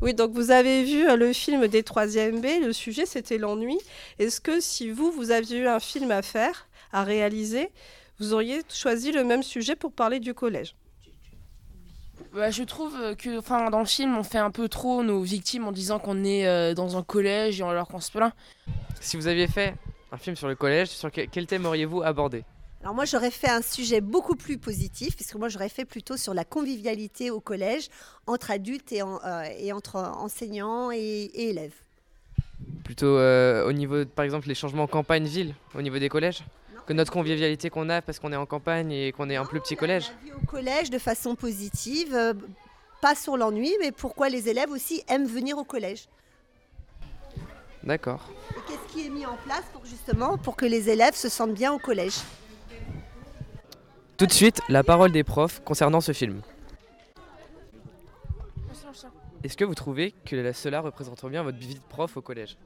Oui, donc vous avez vu euh, le film des 3e B, le sujet c'était l'ennui. Est-ce que si vous, vous aviez eu un film à faire, à réaliser, vous auriez choisi le même sujet pour parler du collège? Bah, je trouve que enfin, dans le film, on fait un peu trop nos victimes en disant qu'on est euh, dans un collège alors qu'on se plaint. Si vous aviez fait un film sur le collège, sur quel thème auriez-vous abordé? Alors moi j'aurais fait un sujet beaucoup plus positif, puisque moi j'aurais fait plutôt sur la convivialité au collège entre adultes et, euh, et entre enseignants et, élèves. Plutôt euh, au niveau, par exemple, les changements campagne-ville, au niveau des collèges que notre convivialité qu'on a parce qu'on est en campagne et qu'on est un plus petit collège la vie au collège de façon positive, euh, pas sur l'ennui, mais pourquoi les élèves aussi aiment venir au collège. D'accord. Et qu'est-ce qui est mis en place pour justement pour que les élèves se sentent bien au collège? Tout de suite, la parole des profs concernant ce film. Est-ce que vous trouvez que cela représente bien votre vie de prof au collège?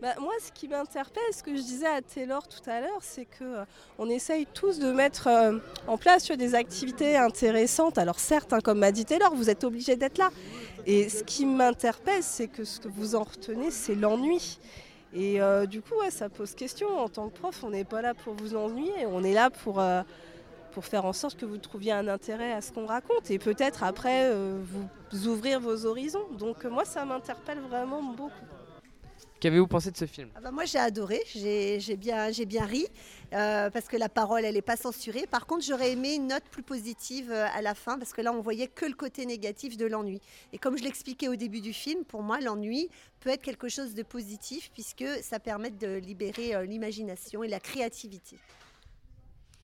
Bah, moi, ce qui m'interpelle, ce que je disais à Taylor tout à l'heure, c'est que euh, on essaye tous de mettre euh, en place des activités intéressantes. Alors certes, hein, comme m'a dit Taylor, vous êtes obligé d'être là. Et ce qui m'interpelle, c'est que ce que vous en retenez, c'est l'ennui. Et euh, du coup, ça pose question. En tant que prof, on n'est pas là pour vous ennuyer, on est là pour pour faire en sorte que vous trouviez un intérêt à ce qu'on raconte et peut-être après euh, vous ouvrir vos horizons. Donc moi, ça m'interpelle vraiment beaucoup. Qu'avez-vous pensé de ce film? Ah bah Moi j'ai adoré, j'ai bien, bien ri euh, parce que la parole elle n'est pas censurée. Par contre j'aurais aimé une note plus positive euh, à la fin parce que là on voyait que le côté négatif de l'ennui. Et comme je l'expliquais au début du film, pour moi l'ennui peut être quelque chose de positif puisque ça permet de libérer l'imagination et la créativité.